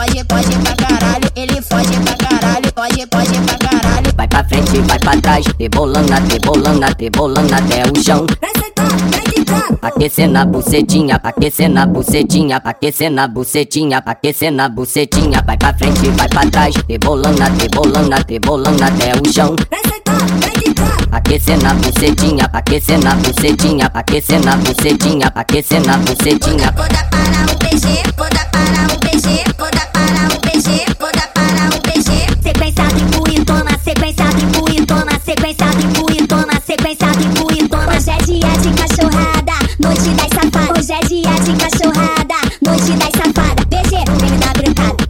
pode, pode pra caralho, ele foge pra caralho, pode, pode pra caralho. Vai pra frente, vai pra trás, rebolando, rebolando, rebolando até o chão. Aquecendo a bucetinha, aquecendo a bucetinha, aquecendo a bucetinha, aquecendo a bucetinha, vai pra frente, vai pra trás, rebolando, rebolando, rebolando até o chão. Aquecendo a bucetinha, aquecendo a bucetinha, aquecendo a bucetinha, aquecendo a bucetinha. Poda para o PG, poda para o PG,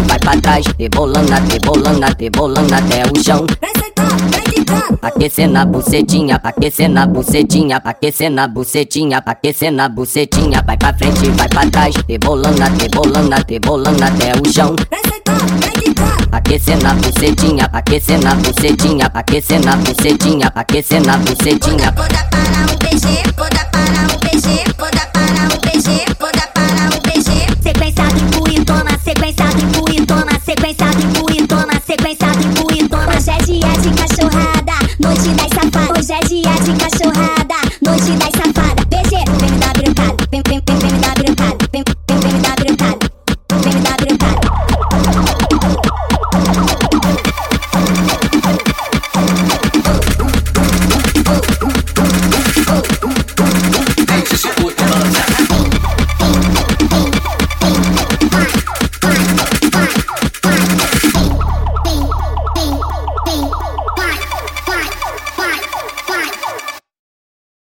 Frente, vai pra trás, rebolando, rebolando, rebolando até o chão. Aquecendo a bucetinha, aquecendo a bucetinha, aquecendo a bucetinha, aquecendo a bucetinha, vai pra frente, vai pra trás, rebolando, rebolando, rebolando até o chão. Aquecendo a bucetinha, aquecendo a bucetinha, aquecendo a bucetinha, aquecendo a bucetinha. Poda para o BG, poda para o BG, poda de cachorrada, noite das safadas. Hoje é dia de cachorrada,